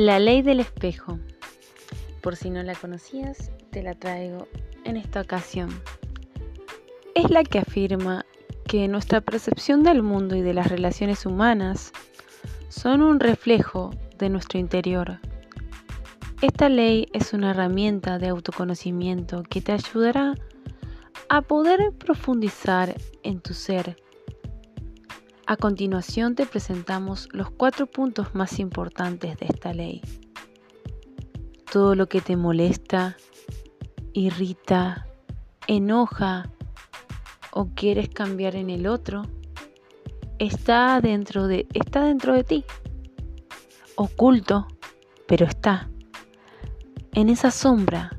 La ley del espejo. Por si no la conocías, te la traigo en esta ocasión. Es la que afirma que nuestra percepción del mundo y de las relaciones humanas son un reflejo de nuestro interior. Esta ley es una herramienta de autoconocimiento que te ayudará a poder profundizar en tu ser a continuación te presentamos los cuatro puntos más importantes de esta ley. Todo lo que te molesta, irrita, enoja o quieres cambiar en el otro está dentro de está dentro de ti. Oculto, pero está en esa sombra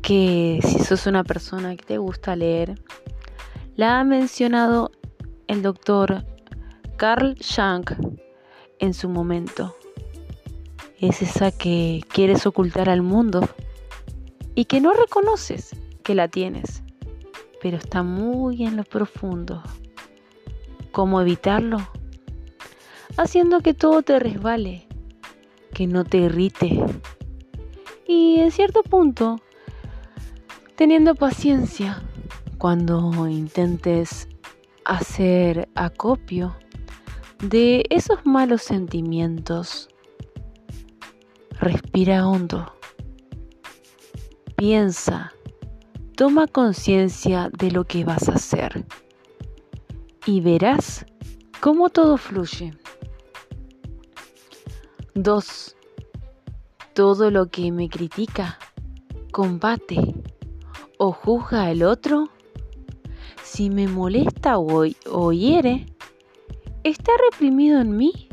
que si sos una persona que te gusta leer, la ha mencionado el doctor Carl Jung en su momento. Es esa que quieres ocultar al mundo y que no reconoces que la tienes, pero está muy en lo profundo. ¿Cómo evitarlo? Haciendo que todo te resbale, que no te irrite y en cierto punto teniendo paciencia cuando intentes hacer acopio de esos malos sentimientos. Respira hondo. Piensa. Toma conciencia de lo que vas a hacer. Y verás cómo todo fluye. 2. Todo lo que me critica, combate o juzga al otro si me molesta o, hiere, está reprimido en mí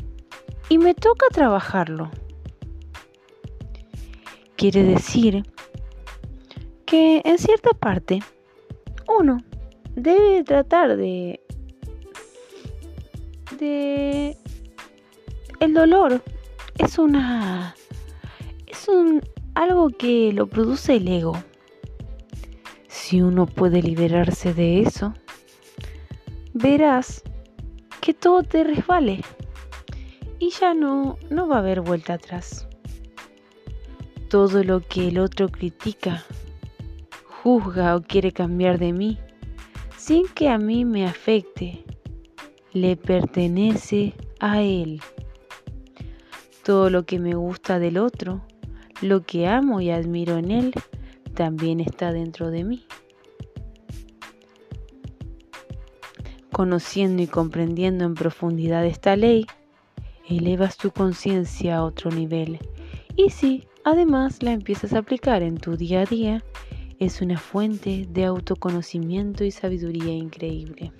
y me toca trabajarlo. Quiere decir que en cierta parte uno debe tratar de de el dolor es una es un algo que lo produce el ego si uno puede liberarse de eso, verás que todo te resbale y ya no, no va a haber vuelta atrás. Todo lo que el otro critica, juzga o quiere cambiar de mí, sin que a mí me afecte, le pertenece a él. Todo lo que me gusta del otro, lo que amo y admiro en él, también está dentro de mí. Conociendo y comprendiendo en profundidad esta ley, elevas tu conciencia a otro nivel. Y si además la empiezas a aplicar en tu día a día, es una fuente de autoconocimiento y sabiduría increíble.